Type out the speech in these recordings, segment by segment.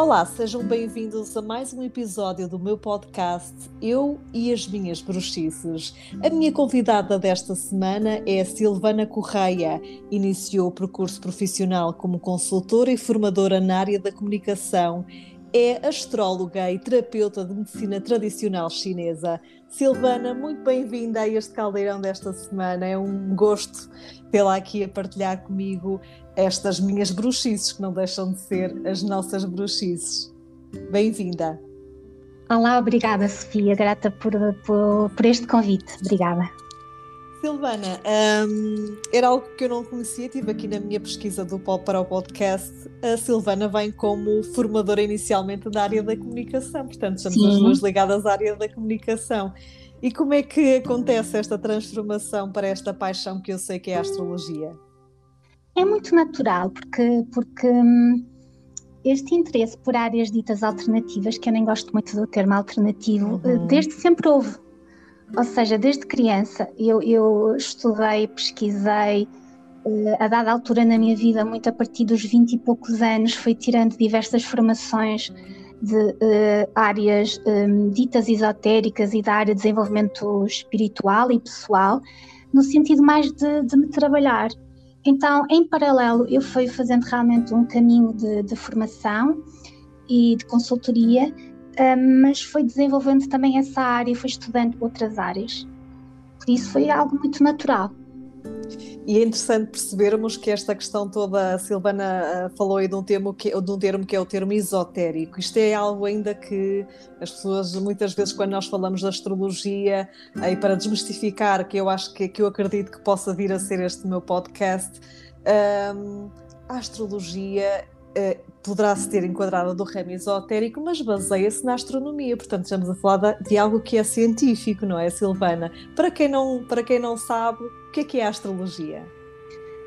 Olá, sejam bem-vindos a mais um episódio do meu podcast Eu e as Minhas Bruxices. A minha convidada desta semana é a Silvana Correia. Iniciou o percurso profissional como consultora e formadora na área da comunicação. É astróloga e terapeuta de medicina tradicional chinesa. Silvana, muito bem-vinda a este caldeirão desta semana. É um gosto tê-la aqui a partilhar comigo estas minhas bruxices, que não deixam de ser as nossas bruxices. Bem-vinda. Olá, obrigada, Sofia. Grata por, por, por este convite. Obrigada. Silvana, um, era algo que eu não conhecia, estive aqui na minha pesquisa do Pop para o podcast. A Silvana vem como formadora inicialmente da área da comunicação, portanto, estamos Sim. as duas ligadas à área da comunicação. E como é que acontece esta transformação para esta paixão que eu sei que é a astrologia? É muito natural, porque, porque hum, este interesse por áreas ditas alternativas, que eu nem gosto muito do termo alternativo, uhum. desde sempre houve ou seja, desde criança eu, eu estudei, pesquisei, uh, a dada altura na minha vida, muito a partir dos 20 e poucos anos, fui tirando diversas formações de uh, áreas um, ehm, ditas esotéricas e da área de desenvolvimento espiritual e pessoal, no sentido mais de, de me trabalhar. Então, em paralelo, eu fui fazendo realmente um caminho de, de formação e de consultoria mas foi desenvolvendo também essa área, foi estudando outras áreas. Por isso foi algo muito natural. E é interessante percebermos que esta questão toda, a Silvana ah, falou aí de um, termo que, de um termo que é o termo esotérico. Isto é algo ainda que as pessoas, muitas vezes, quando nós falamos da astrologia, aí para desmistificar, que eu acho que, que eu acredito que possa vir a ser este meu podcast, um, a astrologia poderá-se ter enquadrado do ramo esotérico, mas baseia-se na astronomia. Portanto, estamos a falar de, de, algo que é científico, não é, Silvana? Para quem não, para quem não sabe, o que é que é a astrologia?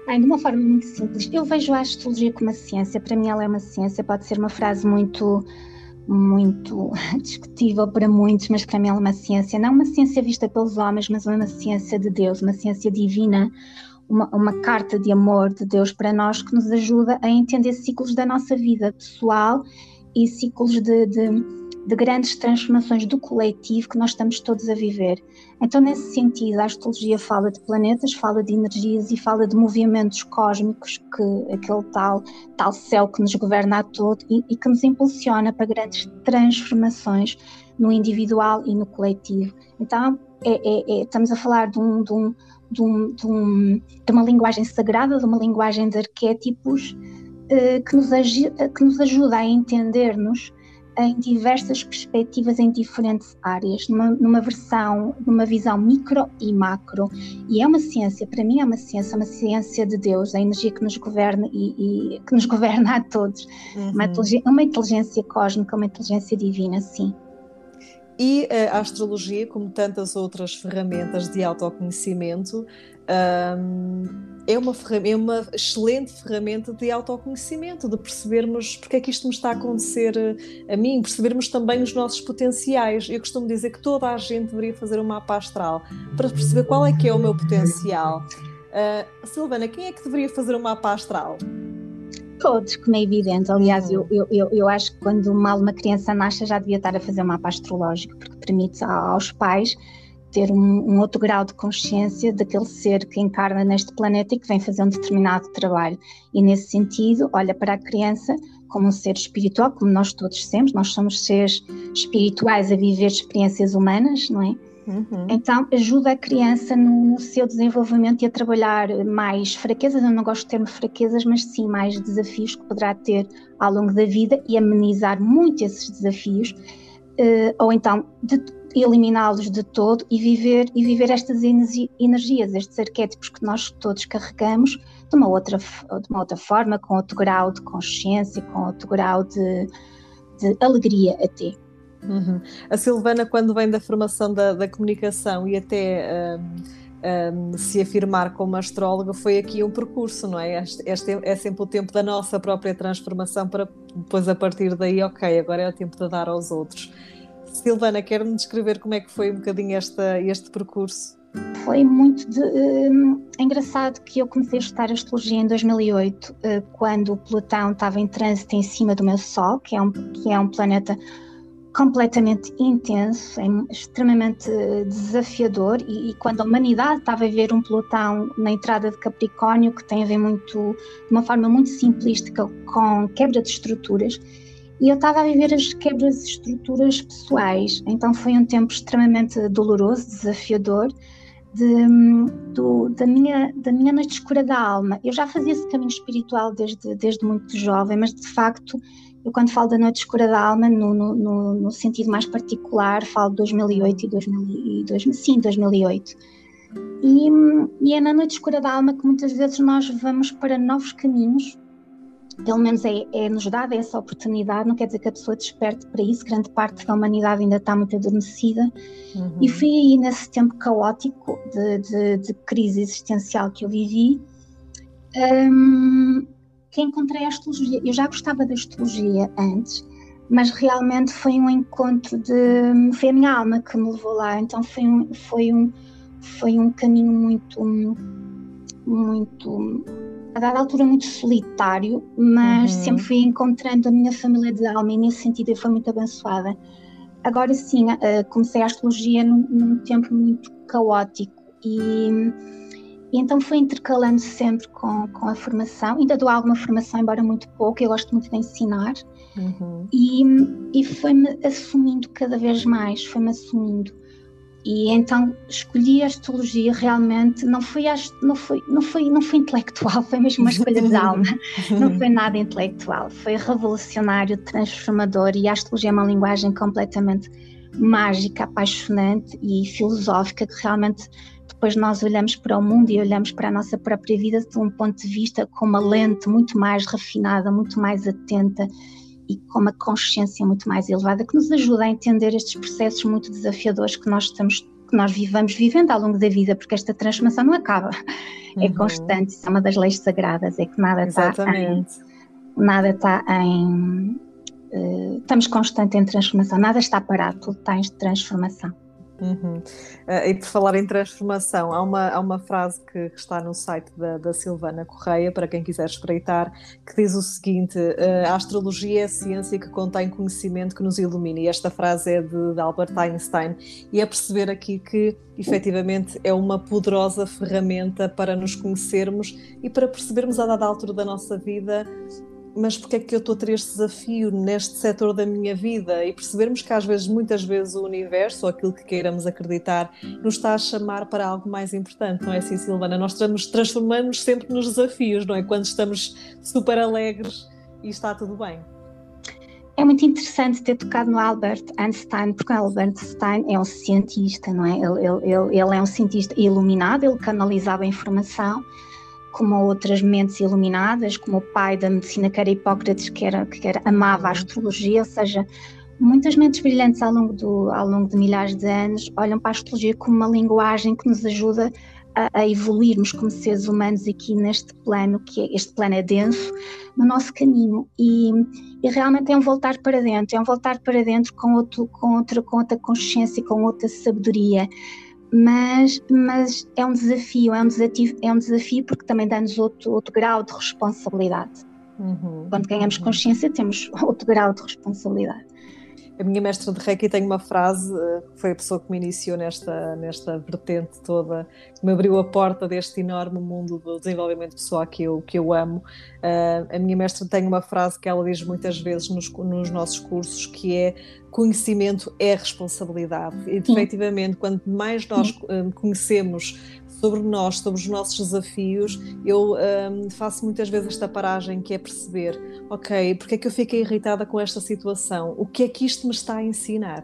Bem, de uma forma muito simples, eu vejo a astrologia como uma ciência. Para mim, ela é uma ciência. Pode ser uma frase muito muito discutível para muitos, mas para mim ela é uma ciência, não uma ciência vista pelos homens, mas uma ciência de Deus, uma ciência divina, uma, uma, carta de amor de Deus para nós que nos ajuda a entender ciclos da nossa vida pessoal e ciclos de, de, de, grandes transformações do coletivo que nós estamos todos a viver. Então, nesse sentido, a astrologia fala de planetas, fala de energias e fala de movimentos cósmicos, que aquele tal, tal céu que nos governa a todo e, e que nos impulsiona para grandes transformações no individual e no coletivo. Então, é, é, é, estamos a falar de um, de um de, um, de, um, de uma linguagem sagrada, de uma linguagem de arquétipos uh, que, nos que nos ajuda a entender-nos em diversas perspectivas em diferentes áreas, numa, numa, versão, numa visão micro e macro. E é uma ciência, para mim é uma ciência, uma ciência de Deus, a energia que nos governa e, e que nos governa a todos. Uhum. Uma, inteligência, uma inteligência cósmica, uma inteligência divina, sim. E a astrologia, como tantas outras ferramentas de autoconhecimento, é uma, é uma excelente ferramenta de autoconhecimento, de percebermos porque é que isto me está a acontecer a mim, percebermos também os nossos potenciais. Eu costumo dizer que toda a gente deveria fazer um mapa astral para perceber qual é que é o meu potencial. Uh, Silvana, quem é que deveria fazer um mapa astral? Todos, como é evidente. Aliás, uhum. eu, eu, eu acho que quando mal uma criança nasce já devia estar a fazer um mapa astrológico, porque permite aos pais ter um, um, outro grau de consciência daquele ser que encarna neste planeta e que vem fazer um determinado trabalho. E nesse sentido, olha para a criança como um ser espiritual, como nós todos somos, nós somos seres espirituais a viver experiências humanas, não é? Uhum. Então, ajuda a criança no, no, seu desenvolvimento e a trabalhar mais fraquezas. Eu não gosto de termo fraquezas, mas sim mais desafios que poderá ter ao longo da vida e amenizar muito esses desafios, uh, ou então eliminá-los de todo e viver e viver estas energias, estes arquétipos que nós todos carregamos de uma outra de uma outra forma, com outro grau de consciência, com outro grau de, de alegria até. Uhum. A Silvana, quando vem da formação da, da comunicação e até um, um, se afirmar como astróloga, foi aqui um percurso, não é? Este, este, é sempre o tempo da nossa própria transformação para depois, a partir daí, ok, agora é o tempo de dar aos outros. Silvana, quer-me descrever como é que foi um bocadinho esta, este percurso? foi muito de, uh, engraçado que eu comecei a estudar astrologia em 2008, uh, quando o Plutão estava em trânsito em cima do meu Sol, que é um, que é um planeta completamente intenso, é extremamente desafiador e, e, quando a humanidade estava a ver um Plutão na entrada de Capricórnio que tem a ver muito de uma forma muito simplística com quebra de estruturas e eu estava a viver as quebras de estruturas pessoais. Então foi um tempo extremamente doloroso, desafiador de, do, da minha da minha noite escura da alma. Eu já fazia esse caminho espiritual desde desde muito jovem mas de facto eu, quando falo da Noite Escura da Alma, no, no, no sentido mais particular, falo de 2008 e 2000, sim, 2008. E, e, é na Noite Escura da Alma que muitas vezes nós vamos para novos caminhos, pelo menos é, é nos dada essa oportunidade, não quer dizer que a pessoa desperte para isso, grande parte da humanidade ainda está muito adormecida. Uhum. E foi aí, nesse tempo caótico de, de, de crise existencial que eu vivi, um, que encontrei a astrologia. Eu já gostava da astrologia antes, mas realmente foi um encontro de. Foi a minha alma que me levou lá, então foi um, foi um, foi um caminho muito. muito a dada altura muito solitário, mas uhum. sempre fui encontrando a minha família de alma e nesse sentido eu fui muito abençoada. Agora sim, uh, comecei a astrologia num, num tempo muito caótico e e então fui intercalando sempre com, com a formação. Ainda dou alguma formação, embora muito pouco, eu gosto muito de ensinar. Uhum. E, e foi-me assumindo cada vez mais, foi-me assumindo. E então escolhi a astrologia realmente, não foi, não foi, não foi, não foi intelectual, foi mesmo uma escolha de alma, não foi nada intelectual, foi revolucionário, transformador e a astrologia é uma linguagem completamente mágica, apaixonante e filosófica que realmente depois nós olhamos para o mundo e olhamos para a nossa própria vida de um ponto de vista com uma lente muito mais refinada, muito mais atenta e com uma consciência muito mais elevada que nos ajuda a entender estes processos muito desafiadores que nós estamos que nós vivamos vivendo ao longo da vida, porque esta transformação não acaba, é uhum. é constante, isso é uma das leis sagradas, é que nada está em, nada está em uh, estamos constante em transformação, nada está parado, tudo está em transformação. Uhum. Uh, e por falar em transformação, há uma, há uma frase que está no site da, da Silvana Correia, para quem quiser espreitar, que diz o seguinte: uh, A astrologia é a ciência que contém conhecimento que nos ilumina. E esta frase é de, de Albert Einstein. E é perceber aqui que, efetivamente, é uma poderosa ferramenta para nos conhecermos e para percebermos a dada altura da nossa vida mas porque é que eu estou a ter este desafio neste setor da minha vida e percebermos que às vezes, muitas vezes o universo ou aquilo que queiramos acreditar nos está a chamar para algo mais importante, não é assim Silvana? Nós nos transformamos sempre nos desafios, não é? Quando estamos super alegres e está tudo bem. É muito interessante ter tocado no Albert Einstein, porque o Albert Einstein é um cientista, não é? Ele, ele, ele é um cientista iluminado, ele canalizava a informação como outras mentes iluminadas, como o pai da medicina, que era Hipócrates, que, era, que era, amava a astrologia, ou seja, muitas mentes brilhantes ao longo, do, ao longo de milhares de anos olham para a astrologia como uma linguagem que nos ajuda a, a, evoluirmos como seres humanos aqui neste plano, que é, este plano é denso, no nosso caminho. E, e, realmente é um voltar para dentro, é um voltar para dentro com, outro, com, outra, com outra consciência, com outra sabedoria mas, mas é um desafio, é um desafio, é um desafio porque também dá-nos outro, outro grau de responsabilidade. Uhum, Quando ganhamos uhum. consciência, temos outro grau de responsabilidade. A minha mestra de Reiki tem uma frase, eh, que foi a pessoa que me iniciou nesta, nesta vertente toda, que me abriu a porta deste enorme mundo do desenvolvimento pessoal que eu, que eu amo. Uh, a minha mestra tem uma frase que ela diz muitas vezes nos, nos nossos cursos, que é conhecimento é responsabilidade. E, efetivamente, quanto mais nós uh, conhecemos sobre nós, sobre os nossos desafios, eu um, faço muitas vezes esta paragem que é perceber, ok, porque é que eu fiquei irritada com esta situação? O que é que isto me está a ensinar?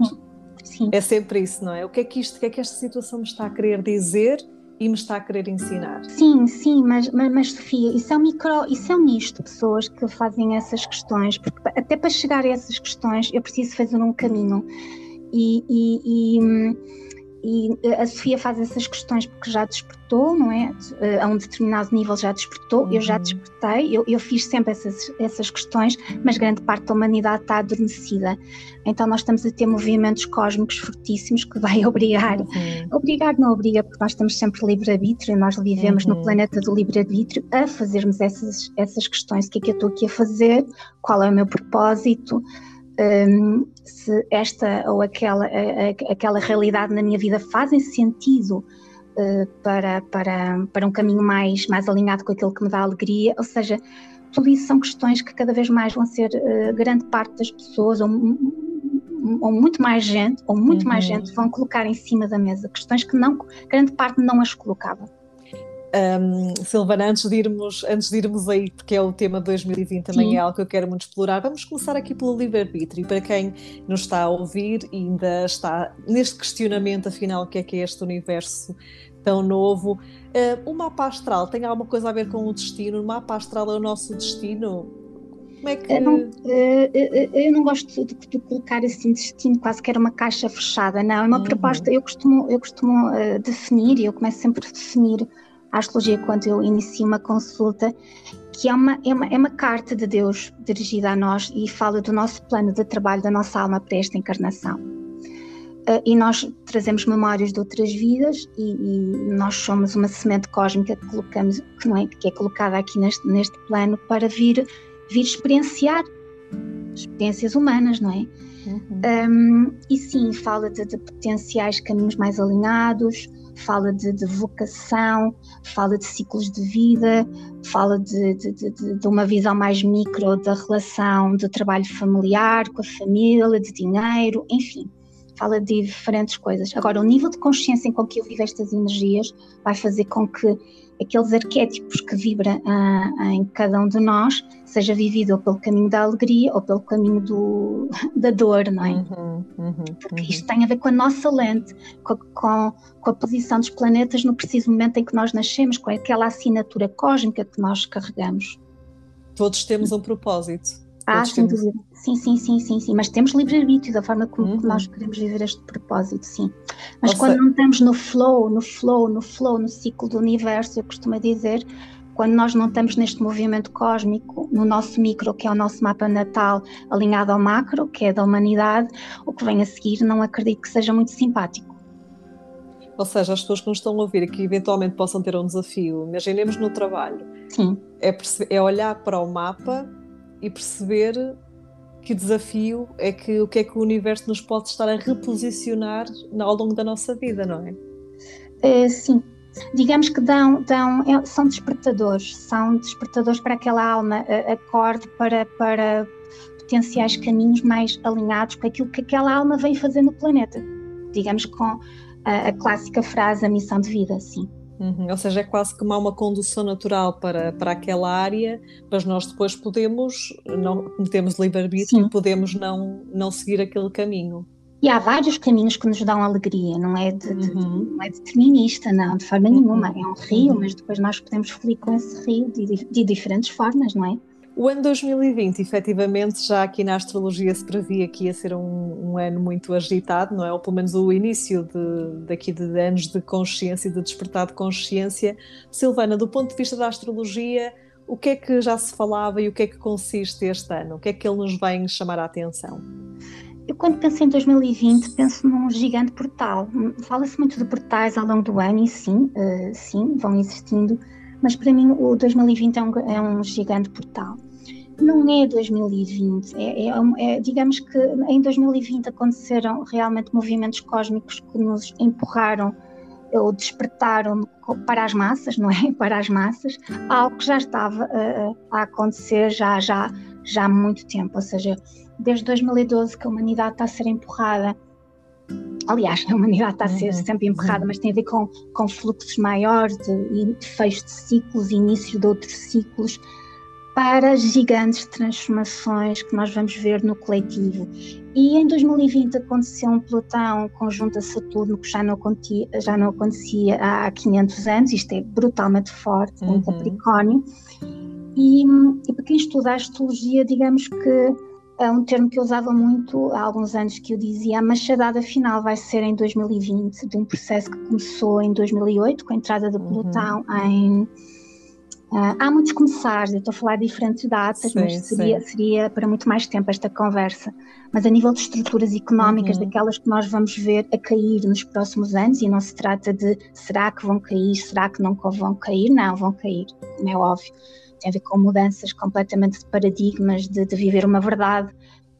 Sim. É sempre isso, não é? O que é que isto, o que é que esta situação me está a querer dizer e me está a querer ensinar. Sim, sim, mas, mas, mas, Sofia, isso é um micro, isso é um nicho de pessoas que fazem essas questões, porque até para chegar a essas questões eu preciso fazer um caminho. E, e, e e, e, a Sofia faz essas questões porque já despertou, não é? A um determinado nível já despertou, uhum. eu já uhum. despertei, eu, eu, fiz sempre essas, essas questões, mas grande parte da humanidade está adormecida. Então nós estamos a ter movimentos cósmicos fortíssimos que vai obrigar, uhum. obrigar não obriga, porque nós temos sempre livre-arbítrio, nós vivemos uhum. no planeta do livre-arbítrio, a fazermos essas, essas questões, o que é que eu estou aqui a fazer, qual é o meu propósito, um, se esta ou aquela, a, a, aquela realidade na minha vida fazem sentido uh, para, para, para um caminho mais, mais alinhado com aquilo que me dá alegria, ou seja, tudo isso são questões que cada vez mais vão ser uh, grande parte das pessoas, ou, ou muito mais gente, ou muito uhum. mais gente vão colocar em cima da mesa, questões que não, grande parte não as colocava. Um, Silvana, antes de, irmos, antes de irmos aí, porque é o tema de 2020 também Sim. é algo que eu quero muito explorar, vamos começar aqui pelo livre-arbítrio. Para quem nos está a ouvir e ainda está neste questionamento, afinal, o que é que é este universo tão novo, uh, o mapa astral tem alguma coisa a ver com o destino? O mapa astral é o nosso destino? Como é que... Eu não, eu não gosto de, de, colocar assim destino quase que era uma caixa fechada, não, é uma uhum. proposta, eu costumo, eu costumo uh, definir, e eu começo sempre a definir a astrologia quando eu inicio uma consulta, que é uma, é, uma, é uma carta de Deus dirigida a nós e fala do nosso plano de trabalho da nossa alma para esta encarnação. Uh, e nós trazemos memórias de outras vidas e, e, nós somos uma semente cósmica que colocamos, que, não é, que é colocada aqui neste, neste plano para vir, vir experienciar experiências humanas, não é? Uhum. Um, e sim, fala de, de potenciais caminhos mais alinhados, fala de, de, vocação, fala de ciclos de vida, fala de, de, de, uma visão mais micro da relação de trabalho familiar com a família, de dinheiro, enfim, fala de diferentes coisas. Agora, o nível de consciência em com que eu vivo estas energias vai fazer com que aqueles arquétipos que vibram ah, em cada um de nós seja vivido ou pelo caminho da alegria ou pelo caminho do, da dor, não é? Uhum, uhum, Porque isto uhum. tem a ver com a nossa lente, com, com, com, a posição dos planetas no preciso momento em que nós nascemos, com aquela assinatura cósmica que nós carregamos. Todos temos um propósito. Ah, sem dúvida. Sim, sim, sim, sim, sim. Mas temos livre-arbítrio da forma como uhum. nós queremos viver este propósito, sim. Mas Ou quando seja... não estamos no flow, no flow, no flow, no ciclo do universo, eu costumo dizer, quando nós não estamos neste movimento cósmico, no nosso micro, que é o nosso mapa natal, alinhado ao macro, que é da humanidade, o que vem a seguir não acredito que seja muito simpático. Ou seja, as pessoas que nos estão a ouvir que eventualmente possam ter um desafio, imaginemos no trabalho, Sim. É, é olhar para o mapa e perceber que desafio é que o que é que o universo nos pode estar a reposicionar ao longo da nossa vida, não é? é sim, digamos que dão, dão, é, são despertadores, são despertadores para aquela alma, acorde para, para potenciais caminhos mais alinhados com aquilo que aquela alma vem fazer no planeta, digamos com a, a clássica frase a missão de vida, sim. Uhum, ou seja, é quase como há uma condução natural para, para aquela área, mas nós depois podemos, não temos livre-arbítrio, podemos não, não seguir aquele caminho. E há vários caminhos que nos dão alegria, não é, de, de, uhum. não é determinista, não, de forma nenhuma. Uhum. É um rio, uhum. mas depois nós podemos fluir com esse rio de, de diferentes formas, não é? O ano 2020, efetivamente, já aqui na astrologia se previa que ia ser um, um ano muito agitado, não é? Ou pelo menos o início de, daqui de anos de consciência, de despertar de consciência. Silvana, do ponto de vista da astrologia, o que é que já se falava e o que é que consiste este ano? O que é que ele nos vem chamar a atenção? Eu, quando penso em 2020, penso num gigante portal. Fala-se muito de portais ao longo do ano, e sim, uh, sim, vão existindo, mas para mim o 2020 é um, é um gigante portal não é 2020, é, é, é, digamos que em 2020 aconteceram realmente movimentos cósmicos que nos empurraram ou despertaram para as massas, não é? Para as massas, algo que já estava uh, a acontecer já, já, já há muito tempo, ou seja, desde 2012 que a humanidade está a ser empurrada aliás, a humanidade está a ser uhum. sempre empurrada, mas tem a ver com, com fluxos maiores de, de fecho de ciclos, início de outros ciclos, para gigantes transformações que nós vamos ver no coletivo. E em 2020 aconteceu um Plutão conjunto a Saturno que já não, acontecia, já não acontecia há 500 anos, isto é brutalmente forte, uhum. em Capricórnio. E, e, para quem estuda a astrologia, digamos que é um termo que eu usava muito há alguns anos que eu dizia a machadada final vai ser em 2020 de um processo que começou em 2008 com a entrada do pelotão uhum. em Uh, há muitos começares, eu estou a falar de diferentes datas, sim, mas seria, seria, para muito mais tempo esta conversa. Mas a nível de estruturas económicas, uhum. daquelas que nós vamos ver a cair nos próximos anos, e não se trata de será que vão cair, será que não vão cair, não, vão cair, como é óbvio. Tem a ver com mudanças completamente de paradigmas, de, de viver uma verdade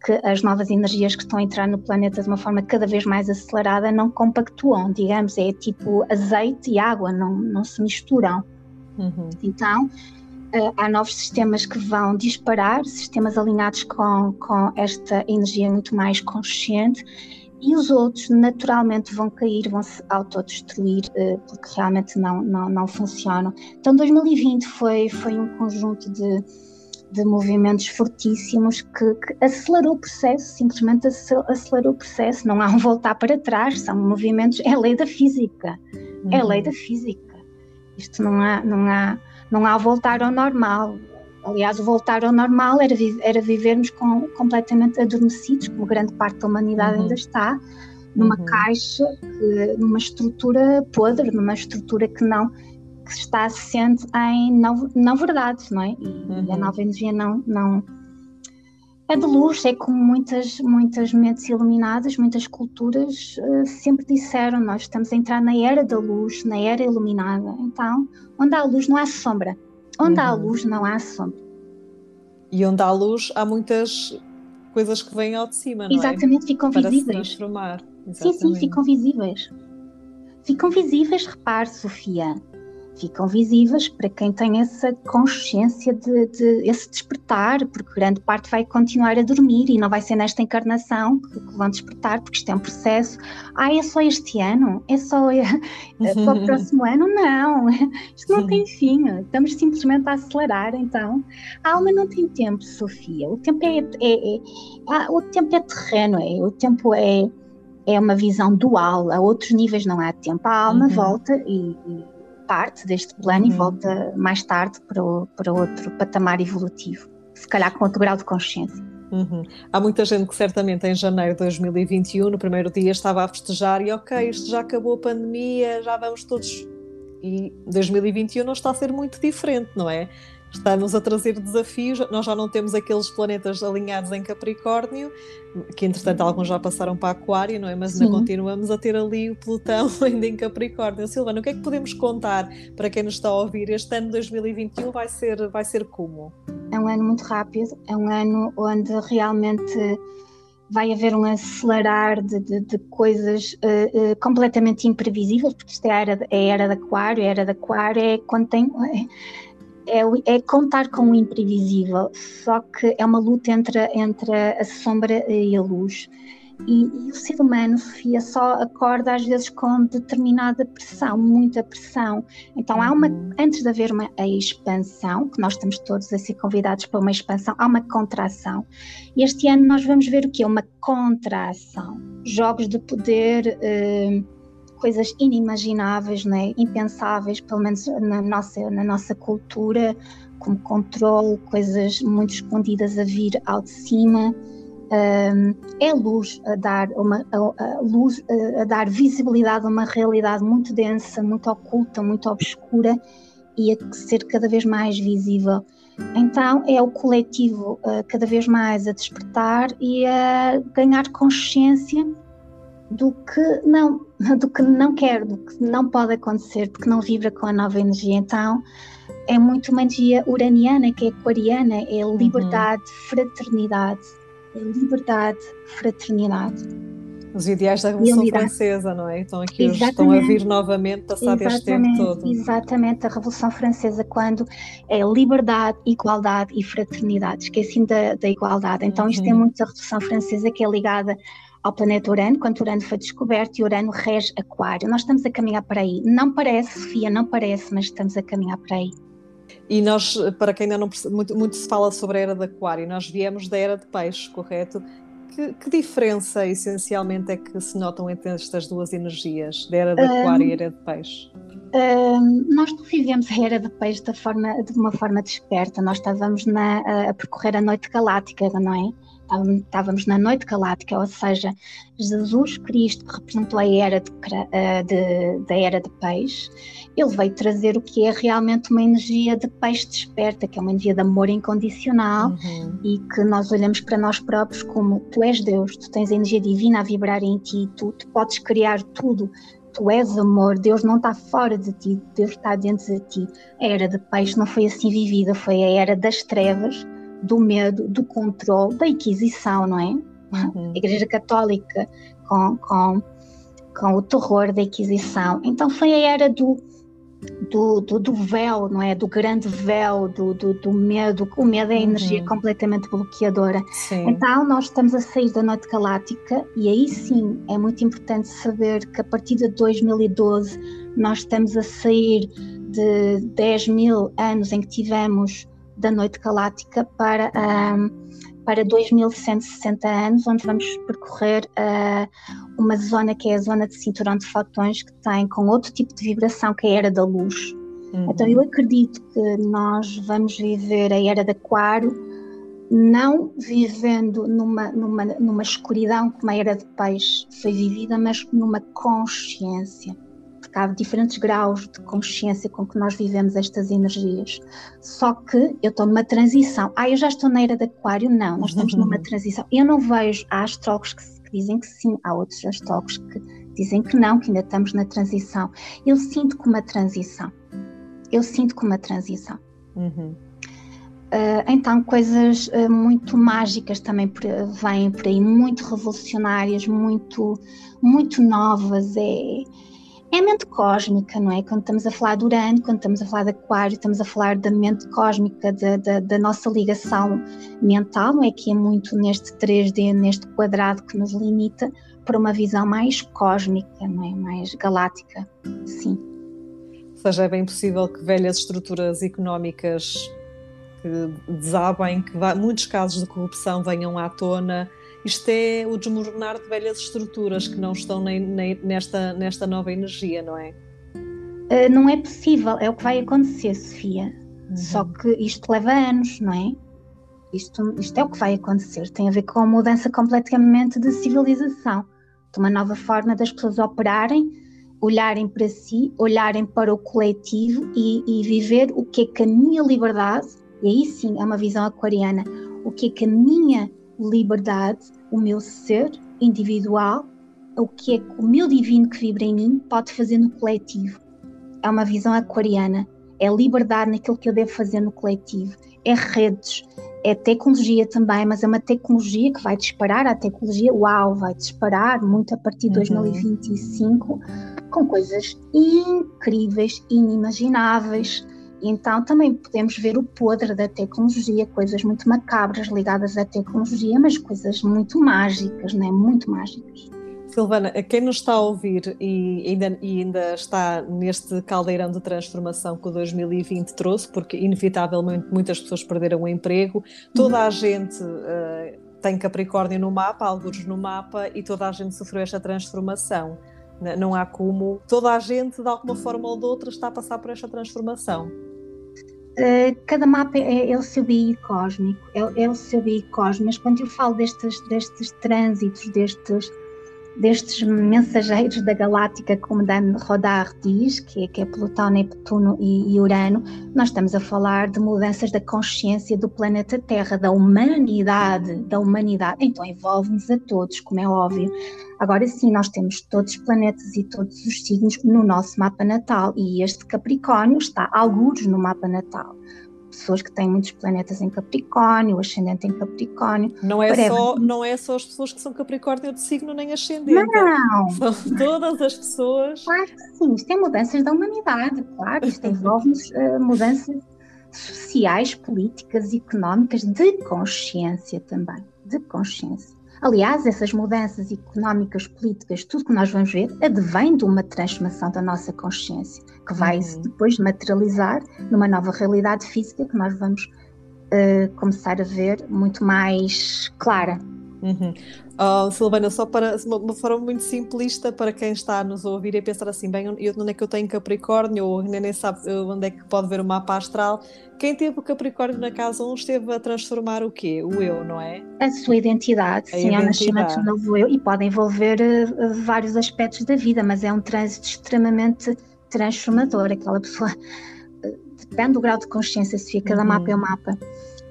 que as novas energias que estão a entrar no planeta de uma forma cada vez mais acelerada não compactuam, digamos, é tipo azeite e água, não, não se misturam. Uhum. Então, uh, há novos sistemas que vão disparar, sistemas alinhados com, com esta energia muito mais consciente, e os outros naturalmente vão cair, vão se autodestruir, uh, porque realmente não, não, não funcionam. Então, 2020 foi, foi um conjunto de, de movimentos fortíssimos que, que, acelerou o processo, simplesmente acelerou o processo, não há um voltar para trás, são movimentos, é a lei da física, uhum. é a lei uhum. da física. Isto não há, não há, não há voltar ao normal. Aliás, o voltar ao normal era, era vivermos com, completamente adormecidos, como grande parte da humanidade uhum. ainda está, numa uhum. caixa, que, numa estrutura podre, numa estrutura que não que está assente em não, não verdade, não é? E, uhum. a nova energia não, não, é de luz, é como muitas, muitas mentes iluminadas, muitas culturas uh, sempre disseram, nós estamos a entrar na era da luz, na era iluminada. Então, onde há luz não há sombra. Onde uhum. há luz não há sombra. E onde há luz há muitas coisas que vêm ao de cima, não é? Exatamente, é? ficam Para visíveis. Se transformar. Exatamente. Sim, sim, ficam visíveis. Ficam visíveis, repare, Sofia ficam visíveis para quem tem essa consciência de, de, esse despertar, porque grande parte vai continuar a dormir e não vai ser nesta encarnação que, que vão despertar, porque isto é um processo. Ah, é só este ano? É só é, para o próximo ano? Não, isto não tem fim, estamos simplesmente a acelerar, então. A alma não tem tempo, Sofia, o tempo é, é, é ah, o tempo é terreno, é, o tempo é, é uma visão dual, a outros níveis não há tempo, a alma uhum. volta e, e parte deste plano uhum. e volta mais tarde para, o, para outro patamar evolutivo, se calhar com outro grau de consciência. Uhum. Há muita gente que certamente em janeiro de 2021, no primeiro dia, estava a festejar e ok, isto já acabou a pandemia, já vamos todos. E 2021 não está a ser muito diferente, não é? Está-nos a trazer desafios. Nós já não temos aqueles planetas alinhados em Capricórnio, que entretanto alguns já passaram para Aquário, não é? Mas ainda continuamos a ter ali o Plutão ainda em Capricórnio. Silvana, o que é que podemos contar para quem nos está a ouvir? Este ano de 2021 vai ser, vai ser como? É um ano muito rápido, é um ano onde realmente vai haver um acelerar de, de, de coisas uh, uh, completamente imprevisíveis, porque isto é a era, é a era de Aquário, a era de Aquário é quando tem. É, é, contar com o imprevisível, só que é uma luta entre, entre a sombra e a luz. E, e, o ser humano, Sofia, só acorda às vezes com determinada pressão, muita pressão. Então, há uma, uhum. antes de haver uma expansão, que nós estamos todos a ser convidados para uma expansão, há uma contração. E este ano nós vamos ver o que é uma contração. Jogos de poder. Eh, coisas inimagináveis, né? impensáveis, pelo menos na nossa, na nossa cultura, como controle, coisas muito escondidas a vir ao de cima. Um, é luz a dar uma a, a luz a, dar visibilidade a uma realidade muito densa, muito oculta, muito obscura e a ser cada vez mais visível. Então é o coletivo uh, cada vez mais a despertar e a ganhar consciência do que não, do que não quer, do que não pode acontecer, porque não vibra com a nova energia. Então, é muito uma energia uraniana, que é aquariana, é uhum. liberdade, uhum. fraternidade. É liberdade, fraternidade. Os ideais da Revolução Francesa, não é? Estão aqui hoje, estão a vir novamente, passado este tempo todo. Exatamente, a Revolução Francesa, quando é liberdade, igualdade e fraternidade. Esqueci da, da igualdade. Então, uhum. isto é muito da Revolução Francesa, que é ligada ao planeta Urano, quando Urano foi descoberto e Urano rege Aquário. Nós estamos a caminhar para aí. Não parece, Sofia, não parece, mas estamos a caminhar para aí. E nós, para quem ainda não percebe, muito, muito se fala sobre a era de Aquário, nós viemos da era de Peixes, correto? Que, que, diferença essencialmente é que se notam entre estas duas energias, da era de Aquário um, e era de Peixe? Uh, nós vivemos a era de peixe de, forma, de uma forma desperta. Nós estávamos na, a percorrer a noite galáctica, não é? Estávamos na noite galáctica, ou seja, Jesus Cristo, representou a era de, de, da era de peixe, ele veio trazer o que é realmente uma energia de peixe desperta, que é uma energia de amor incondicional uhum. e que nós olhamos para nós próprios como tu és Deus, tu tens a energia divina a vibrar em ti, tu, tu podes criar tudo, tu és amor, Deus não está fora de ti, Deus está dentro de ti. A era de peixe não foi assim vivida, foi a era das trevas do medo, do controle, da inquisição, não é? Uhum. A Igreja Católica com, com, com o terror da Inquisição. Então foi a era do, do, do, do véu, não é? Do grande véu, do, do, do medo. O medo é a energia uhum. completamente bloqueadora. Sim. Então nós estamos a sair da noite galáctica e aí sim é muito importante saber que a partir de 2012 nós estamos a sair de 10 mil anos em que tivemos da noite galáctica para, um, para 2160 anos, onde vamos percorrer uh, uma zona que é a zona de cinturão de fotões, que tem com outro tipo de vibração, que é a era da luz. Uhum. Então eu acredito que nós vamos viver a era de aquário, não vivendo numa, numa, numa escuridão como a era de peixe foi vivida, mas numa consciência há diferentes graus de consciência com que nós vivemos estas energias. Só que eu estou numa transição. Ah, eu já estou na era de aquário? Não, nós estamos numa transição. Eu não vejo, há astrólogos que, que dizem que sim, há outros astrólogos que dizem que não, que ainda estamos na transição. Eu sinto como uma transição. Eu sinto como uma transição. Uhum. Uh, então, coisas uh, muito mágicas também por, vêm por aí, muito revolucionárias, muito, muito novas. É, é a mente cósmica, não é? Quando estamos a falar de Urano, quando estamos a falar de Aquário, estamos a falar da mente cósmica, da, da, da nossa ligação mental, não é? Que é muito neste 3D, neste quadrado que nos limita, para uma visão mais cósmica, não é? Mais galáctica, sim. Ou seja, é bem possível que velhas estruturas económicas que desabem, que muitos casos de corrupção venham à tona isto é o desmoronar de velhas estruturas que não estão nem, nem nesta, nesta nova energia, não é? Uh, não é possível, é o que vai acontecer, Sofia. Uhum. Só que isto leva anos, não é? Isto, isto é o que vai acontecer. Tem a ver com a mudança completamente de civilização, de uma nova forma das pessoas operarem, olharem para si, olharem para o coletivo e, e viver o que é que a minha liberdade, e aí sim é uma visão aquariana, o que é que a minha liberdade o meu ser individual, o que é que o meu divino que vibra em mim pode fazer no coletivo. É uma visão aquariana, é liberdade naquilo que eu devo fazer no coletivo, é redes, é tecnologia também, mas é uma tecnologia que vai disparar, a tecnologia, uau, vai disparar muito a partir de uhum. 2025 com coisas incríveis, inimagináveis então também podemos ver o podre da tecnologia, coisas muito macabras ligadas à tecnologia, mas coisas muito mágicas, né? muito mágicas. Silvana, quem nos está a ouvir e ainda, e ainda, está neste caldeirão de transformação que o 2020 trouxe, porque inevitavelmente muitas pessoas perderam o emprego, toda a gente uh, tem Capricórnio no mapa, alguns no mapa, e toda a gente sofreu esta transformação. Não há como. Toda a gente, de alguma forma ou de outra, está a passar por esta transformação. Uh, cada mapa é, é, o seu BI cósmico, é, é, o seu BI cósmico, mas quando eu falo destes, destes trânsitos, destes destes mensageiros da galáctica, como Dan Rodar diz, que é, que é Plutão, Neptuno e, e, Urano, nós estamos a falar de mudanças da consciência do planeta Terra, da humanidade, da humanidade. Então envolve-nos a todos, como é óbvio. Agora sim, nós temos todos os planetas e todos os signos no nosso mapa natal e este Capricórnio está alguns no mapa natal pessoas que têm muitos planetas em Capricórnio, ascendente em Capricórnio. Não é, só, não é só as pessoas que são Capricórnio de signo nem ascendente. Não! São todas as pessoas. Claro que sim, isto é mudanças da humanidade, claro, isto envolve uh, mudanças sociais, políticas, económicas, de consciência também, de consciência. Aliás, essas mudanças económicas, políticas, tudo que nós vamos ver, advém de uma transformação da nossa consciência, que vai uhum. depois materializar numa nova realidade física que nós vamos uh, começar a ver muito mais clara, Uhum. Oh, Silvana, só para uma, uma, forma muito simplista para quem está a nos ouvir e pensar assim, bem, eu, onde é que eu tenho Capricórnio, ou nem sabe onde é que pode ver o mapa astral. Quem teve o Capricórnio na casa 1 esteve a transformar o quê? O eu, não é? A sua identidade, a sim, é o nascimento do novo eu, e pode envolver uh, vários aspectos da vida, mas é um trânsito extremamente transformador. Aquela pessoa, uh, depende do grau de consciência, se fica, cada uhum. mapa é um mapa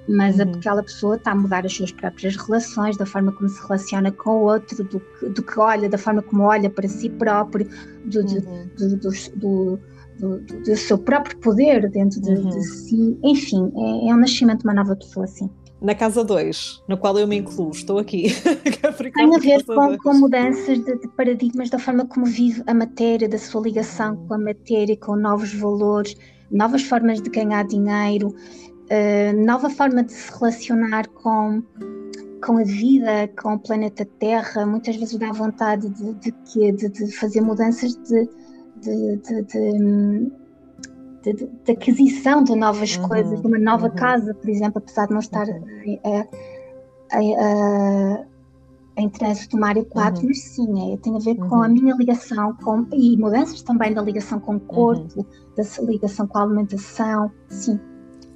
mas uhum. aquela pessoa está a mudar as suas próprias relações, da forma como se relaciona com o outro, do que, do que olha, da forma como olha para si próprio, do, uhum. do, do, do, do, seu próprio poder dentro de, uhum. de si. Enfim, é, é um nascimento de uma nova pessoa, assim. Na casa 2, na qual eu me incluo, estou aqui. Tem a ver com, com mudanças de, de, paradigmas da forma como vive a matéria, da sua ligação com a matéria, com novos valores, novas formas de ganhar dinheiro, uh, nova forma de se relacionar com, com a vida, com o planeta Terra. Muitas vezes dá vontade de, de, de, de fazer mudanças de, de, de, aquisição de novas uhum, coisas, de uma nova uhum. casa, por exemplo, apesar de não estar a, a, a, em trânsito do área 4, uhum. mas sim, é, tem a ver com a uhum. minha ligação com, e mudanças também da ligação com o corpo, uhum. da ligação com a alimentação, sim.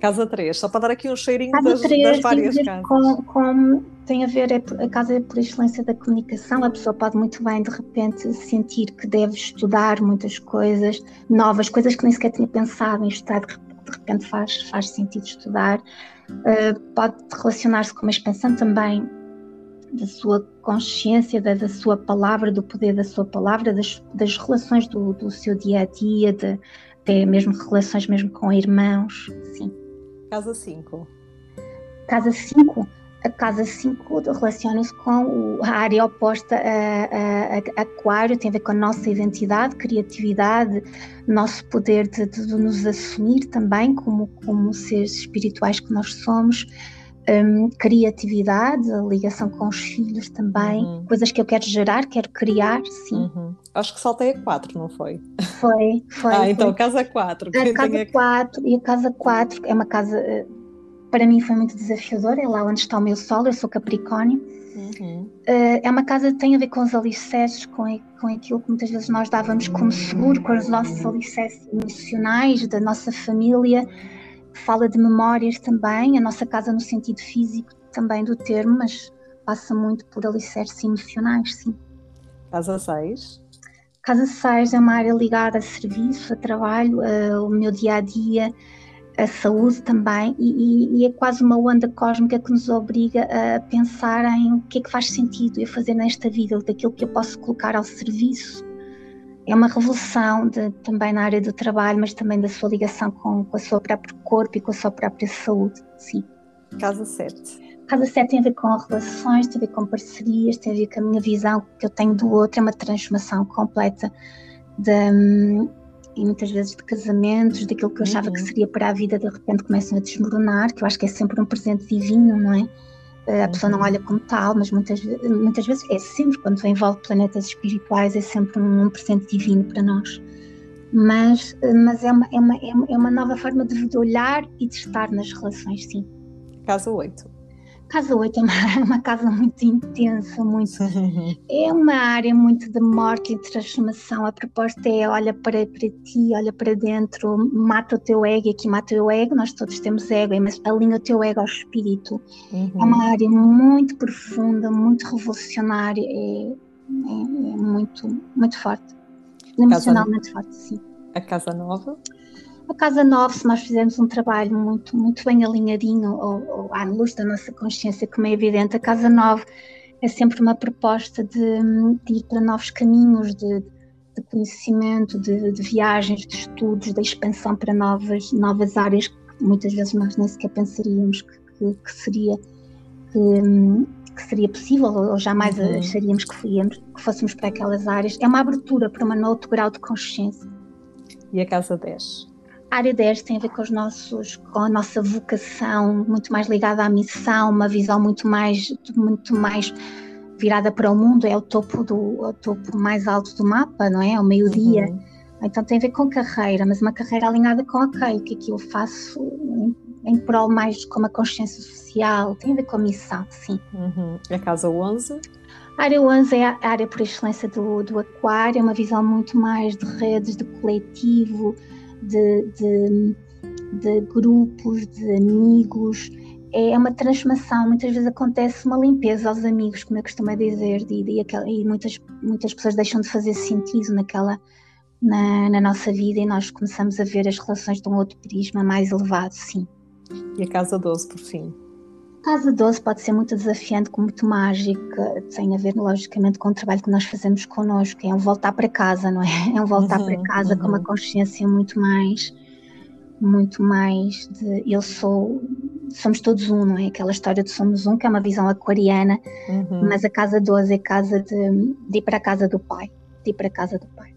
Casa 3, só para dar aqui um cheirinho casa das, 3, das várias tem casas. Com, com, tem a ver, é, a casa é por excelência da comunicação, a pessoa pode muito bem de repente sentir que deve estudar muitas coisas novas, coisas que nem sequer tinha pensado em estudar, de repente faz, faz sentido estudar. Uh, pode relacionar-se com uma expansão também da sua consciência, da, da, sua palavra, do poder da sua palavra, das, das relações do, do seu dia a dia, de, até mesmo relações mesmo com irmãos, sim. Casa 5. Casa 5? A casa 5 relaciona-se com a área oposta a, a, a, Aquário, tem a ver com a nossa identidade, criatividade, nosso poder de, de, nos assumir também como, como seres espirituais que nós somos. Um, criatividade, a ligação com os filhos também, uhum. coisas que eu quero gerar, quero criar, sim. Uhum. Acho que saltei a 4, não foi? Foi, foi. ah, então, foi. casa 4. A casa 4, e a casa 4 é uma casa, eh, para mim foi muito desafiadora, é lá onde está o meu sol, eu sou Capricórnio. Uhum. Uh, é uma casa que tem a ver com os alicerces, com, com aquilo que muitas vezes nós dávamos como seguro, com os nossos alicerces emocionais, da nossa família. Fala de memórias também, a nossa casa no sentido físico também do termo, mas passa muito por alicerces emocionais, sim. Casa 6. Casa 6 é uma área ligada a serviço, a trabalho, ao meu dia a dia, a saúde também, e, e, é quase uma onda cósmica que nos obriga a pensar em o que é que faz sentido eu fazer nesta vida, daquilo que eu posso colocar ao serviço. É uma revolução de, também na área do trabalho, mas também da sua ligação com, com o seu próprio corpo e com a sua própria saúde. Sim. Casa 7. Casa 7 tem a ver com relações, tem a ver com parcerias, tem a ver com a minha visão que eu tenho do outro, é uma transformação completa de, hum, e muitas vezes de casamentos, daquilo que eu achava uhum. que seria para a vida, de repente começam a desmoronar, que eu acho que é sempre um presente divino, não é? Eh, a pessoa não uhum. olha como tal, mas muitas, muitas vezes é sempre, quando envolve planetas espirituais, é sempre um, um presente divino para nós. Mas, eh, mas é, uma, é, uma, é uma nova forma de olhar e de estar nas relações, sim. Casa 8. Casa 8 é uma, uma, casa muito intensa, muito, é uma área muito de morte e de transformação. A proposta é olha para, para ti, olha para dentro, mata o teu ego, aqui mata o teu ego, nós todos temos ego, mas alinha o teu ego ao espírito. Uhum. É uma área muito profunda, muito revolucionária, é, é, é muito, muito forte. Emocionalmente casa, forte, sim. A Casa Nova? A Casa 9, se nós fizermos um trabalho muito, muito bem alinhadinho ou, ou à luz da nossa consciência, como é evidente, a Casa 9 é sempre uma proposta de, de ir para novos caminhos, de, de conhecimento, de, de, viagens, de estudos, de expansão para novas, novas áreas que muitas vezes nós nem sequer pensaríamos que, que, que seria que, que, seria possível ou jamais uhum. acharíamos que, fôssemos, que fôssemos para aquelas áreas. É uma abertura para um outro grau de consciência. E a Casa 10? A área 10 tem a ver com, os nossos, com a nossa vocação, muito mais ligada à missão, uma visão muito mais, muito mais virada para o mundo, é o topo, do, o topo mais alto do mapa, não é? É o meio-dia. Uhum. Então tem a ver com carreira, mas uma carreira alinhada com ok, o que é que eu faço em prol mais com uma consciência social, tem a ver com a missão, sim. Uhum. A casa 11? A área 11 é a área por excelência do, do aquário, é uma visão muito mais de redes, de coletivo, de, de, de grupos, de amigos, é uma transformação, muitas vezes acontece uma limpeza aos amigos, como eu costumo dizer, e, e, e muitas, muitas pessoas deixam de fazer sentido naquela, na, na, nossa vida e nós começamos a ver as relações de um outro prisma mais elevado, sim. E a casa 12, por fim? Casa 12 pode ser muito desafiante, muito mágica, tem a ver logicamente com o trabalho que nós fazemos connosco, é um voltar para casa, não é? É um voltar uhum, para casa uhum. com uma uhum. consciência muito mais, muito mais de eu sou, somos todos um, não é? Aquela história de somos um, que é uma visão aquariana, uhum. mas a casa 12 é casa de, de ir para a casa do pai, de ir para a casa do pai.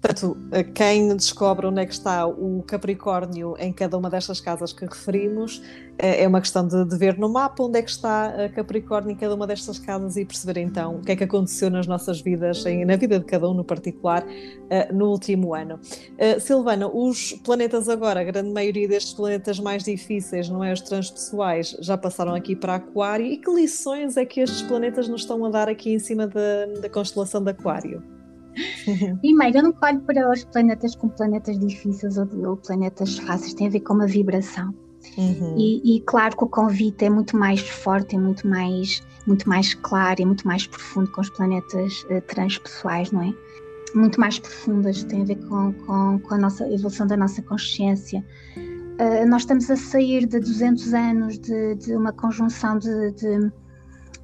Portanto, quem descobre onde é que está o Capricórnio em cada uma destas casas que referimos, é, é uma questão de, de ver no mapa onde é que está Capricórnio em cada uma destas casas e perceber então o que é que aconteceu nas nossas vidas, na vida de cada um no particular, eh, no último ano. Eh, Silvana, os planetas agora, a grande maioria destes planetas mais difíceis, não é? Os transpessoais, já passaram aqui para Aquário. E que lições é que estes planetas nos estão a dar aqui em cima da, da constelação de Aquário? Primeiro, eu não olho para os planetas como planetas difíceis ou, ou planetas fáceis, tem a ver com uma vibração. Uhum. E, e, claro que o convite é muito mais forte, é muito mais, muito mais claro, é muito mais profundo com os planetas uh, transpessoais, não é? Muito mais profundas, tem a ver com, com, com a nossa evolução da nossa consciência. Uh, nós estamos a sair de 200 anos de, de uma conjunção de, de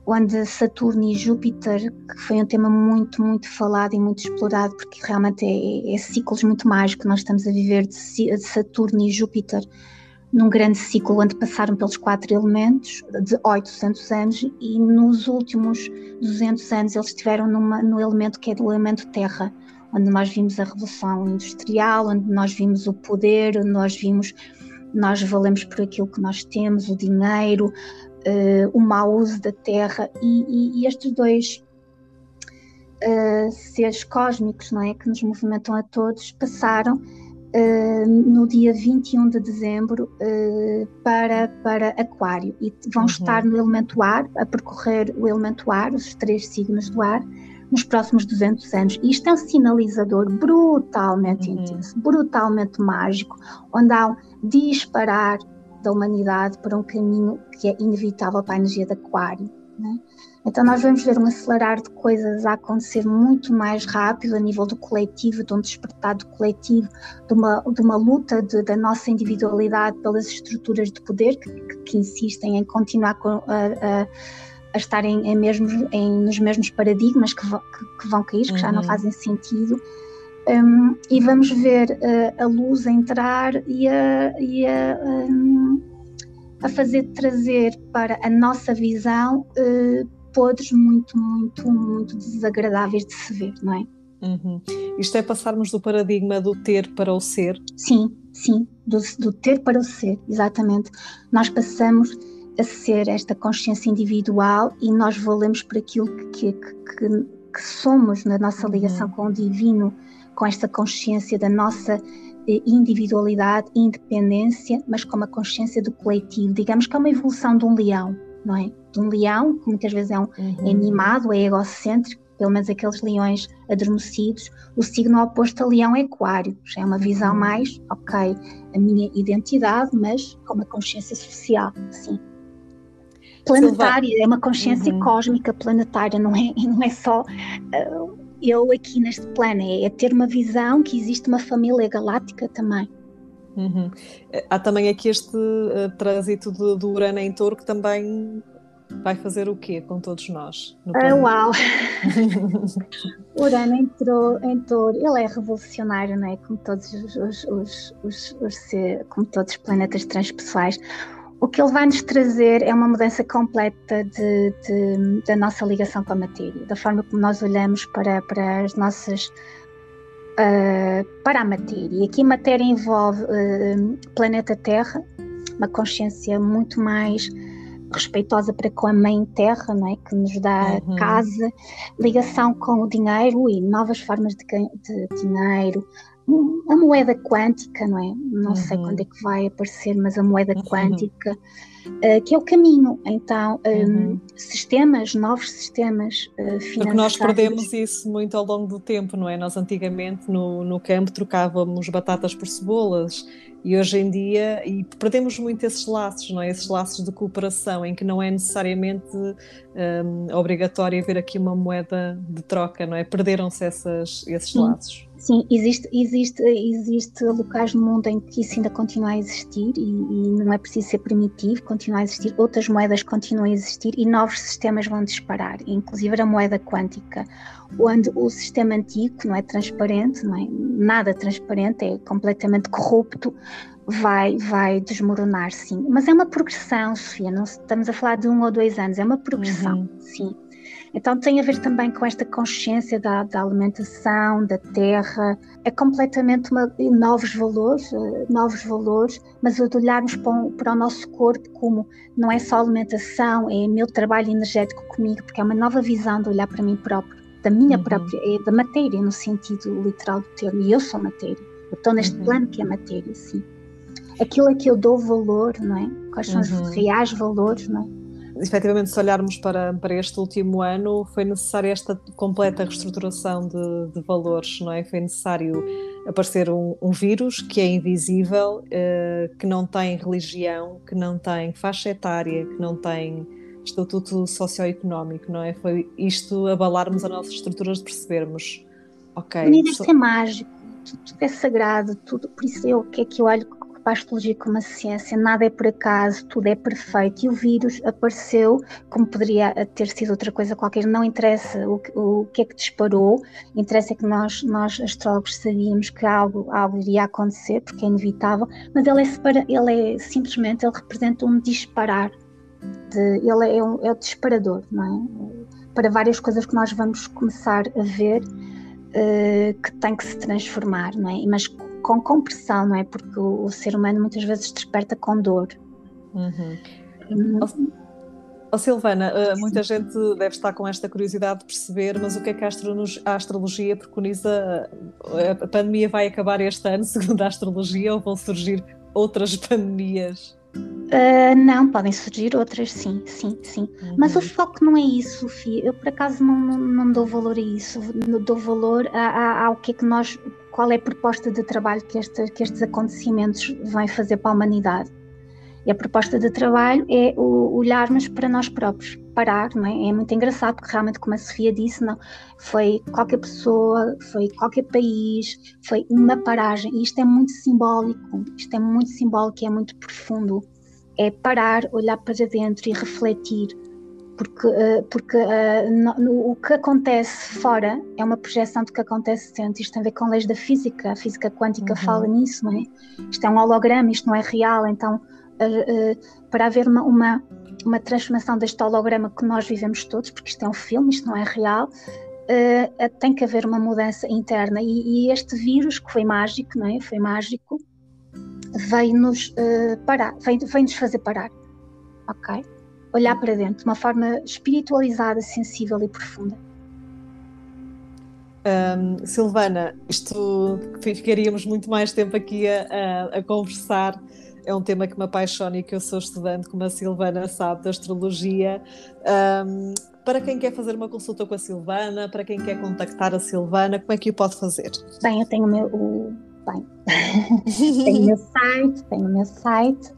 onde Saturno e Júpiter, que foi um tema muito, muito falado e muito explorado, porque realmente é, é ciclos muito mágicos que nós estamos a viver de Saturno e Júpiter num grande ciclo onde passaram pelos quatro elementos de 800 anos e nos últimos 200 anos eles estiveram numa, no elemento que é do elemento terra, onde nós vimos a revolução industrial, onde nós vimos o poder, onde nós vimos nós valemos por aquilo que nós temos, o dinheiro, uh, o mau uso da Terra e, e, e estes dois uh, seres cósmicos não é, que nos movimentam a todos passaram uh, no dia 21 de dezembro para, para Aquário e vão uhum. estar no elemento ar, a percorrer o elemento ar, os três signos do ar, nos próximos 200 anos. E isto é um sinalizador brutalmente uhum. intenso, brutalmente mágico, onde há um disparar da humanidade para um caminho que é inevitável para a energia de Aquário. Né? Então, nós vamos ver um acelerar de coisas a acontecer muito mais rápido a nível do coletivo, de um despertar do coletivo, de uma, de uma luta de, da nossa individualidade pelas estruturas de poder que, que, que insistem em continuar a, a, a estarem em mesmos, em, nos mesmos paradigmas que, que, vão cair, que uhum. já não uhum. fazem sentido um, e vamos ver uh, a luz a entrar e a, e a, um, a fazer trazer para a nossa visão uh, podres muito, muito, muito desagradáveis de se ver, não é? Uhum. Isto é passarmos do paradigma do ter para o ser? Sim, sim, do, do ter para o ser, exatamente. Nós passamos a ser esta consciência individual e nós valemos por aquilo que, que, que, que somos na nossa ligação uhum. com o divino com esta consciência da nossa eh, individualidade e independência, mas com uma consciência do coletivo. Digamos que é uma evolução de um leão, não é? De um leão, que muitas vezes é, um, uhum. é animado, é egocêntrico, pelo menos aqueles leões adormecidos. O signo oposto a leão é aquário, já é uma visão uhum. mais, ok, a minha identidade, mas com uma consciência social, sim. Planetária, é uma consciência uhum. cósmica planetária, não é, não é só... Uh, eu aqui neste plano, é, é, ter uma visão que existe uma família galáctica também. Uhum. Há também aqui este uh, trânsito do, do Urano em touro que também vai fazer o quê com todos nós? Ah, uau! Urano entrou em touro, ele é revolucionário, não é? Como todos os, os, os, os, os como todos os planetas transpessoais o que ele vai nos trazer é uma mudança completa de, de, da nossa ligação com a matéria, da forma como nós olhamos para, para as nossas. Uh, para a matéria. Aqui a matéria envolve uh, planeta Terra, uma consciência muito mais respeitosa para com a Mãe Terra, não é? que nos dá uhum. casa, ligação com o dinheiro e novas formas de, de dinheiro, a moeda quântica, não é? Não uhum. sei quando é que vai aparecer, mas a moeda uhum. quântica, uh, que é o caminho. Então, um, uhum. sistemas, novos sistemas uh, financeiros. Porque nós perdemos isso muito ao longo do tempo, não é? Nós antigamente no, no campo trocávamos batatas por cebolas e hoje em dia, e perdemos muito esses laços, não é? Esses laços de cooperação em que não é necessariamente um, obrigatório haver aqui uma moeda de troca, não é? Perderam-se esses Sim. laços. Sim, existe, existe, existe locais no mundo em que isso ainda continua a existir e, e, não é preciso ser primitivo, continua a existir, outras moedas continuam a existir e novos sistemas vão disparar, inclusive a moeda quântica, onde o sistema antigo não é transparente, não é nada transparente, é completamente corrupto, vai, vai desmoronar, sim. Mas é uma progressão, Sofia, não estamos a falar de um ou dois anos, é uma progressão, uhum. sim. Então tem a ver também com esta consciência da, da alimentação, da terra, é completamente uma, novos valores, eh, novos valores, mas de olharmos para, um, para o nosso corpo como não é só alimentação, é meu trabalho energético comigo, porque é uma nova visão de olhar para mim próprio, da minha uhum. própria, é da matéria no sentido literal do termo, e eu sou matéria, eu estou neste uhum. plano que é matéria, sim. Aquilo a que eu dou valor, não é? Quais são uhum. os reais valores, não é? Efetivamente, se olharmos para, para este último ano, foi necessária esta completa reestruturação de, de valores, não é? Foi necessário aparecer um, um vírus que é invisível, uh, que não tem religião, que não tem faixa etária, que não tem estatuto socioeconómico, não é? Foi isto abalarmos as nossas estruturas de percebermos, ok... O universo é mágico, tudo é sagrado, tudo, por isso eu, o que é que eu olho para a astrologia como a ciência, nada é por acaso, tudo é perfeito. E o vírus apareceu, como poderia ter sido outra coisa qualquer, não interessa o, o que é que disparou, interessa é que nós, nós astrólogos sabíamos que algo, algo iria acontecer, porque é inevitável, mas ele é, separa, ele é simplesmente, ele representa um disparar, de, ele é, um, é o disparador, não é? Para várias coisas que nós vamos começar a ver. Uh, que tem que se transformar, não é? Mas com compressão, não é? Porque o, o ser humano muitas vezes desperta com dor. Uhum. Uhum. Oh, Silvana, uh, muita gente deve estar com esta curiosidade de perceber, mas o que é que a astrologia, preconiza? A pandemia vai acabar este ano, segundo a astrologia, ou vão surgir outras pandemias? Uh, não, podem surgir outras, sim, sim, sim. Uhum. Mas o foco não é isso, Sofia. Eu, por acaso, não, não, não dou valor a isso. Dou valor a, a, ao que é que nós qual é a proposta de trabalho que, este, que estes acontecimentos vêm fazer para a humanidade. E a proposta de trabalho é olharmos para nós próprios, parar, é? É muito engraçado, porque realmente, como a Sofia disse, não, foi qualquer pessoa, foi qualquer país, foi uma paragem. E isto é muito simbólico, isto é muito simbólico e é muito profundo. É parar, olhar para dentro e refletir porque, uh, porque uh, no, o que acontece fora é uma projeção do que acontece dentro. Isto tem a ver com leis da física, a física quântica uhum. fala nisso, não é? Isto é um holograma, isto não é real, então uh, para haver uma, uma, uma, transformação deste holograma que nós vivemos todos, porque isto é um filme, isto não é real, tem que haver uma mudança interna e, e, este vírus que foi mágico, não é? Foi mágico, veio-nos parar, veio-nos fazer parar, ok? Olhar para dentro de uma forma espiritualizada, sensível e profunda. Um, Silvana, isto ficaríamos muito mais tempo aqui a, a, a, conversar. É um tema que me apaixona e que eu sou estudante, como a Silvana sabe, da astrologia. Um, para quem quer fazer uma consulta com a Silvana, para quem quer contactar a Silvana, como é que o pode fazer? Bem, eu tenho o meu. O, bem, tenho o meu site, tenho o meu site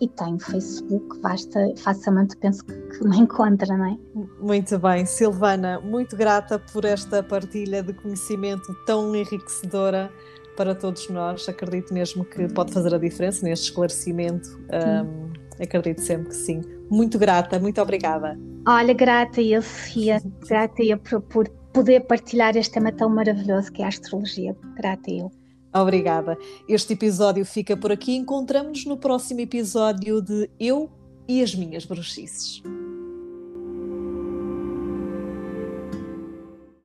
e tenho Facebook, basta, facilmente penso que, que, me encontra, não é? Muito bem, Silvana, muito grata por esta partilha de conhecimento tão enriquecedora para todos nós. Acredito mesmo que pode fazer a diferença neste esclarecimento. Um, acredito sempre que sim. Muito grata, muito obrigada. Olha, grata eu, Sofia, grata eu por, por poder partilhar este tema tão maravilhoso que é a astrologia. Grata eu. Obrigada. Este episódio fica por aqui. Encontramos-nos no próximo episódio de Eu e as Minhas Bruxices.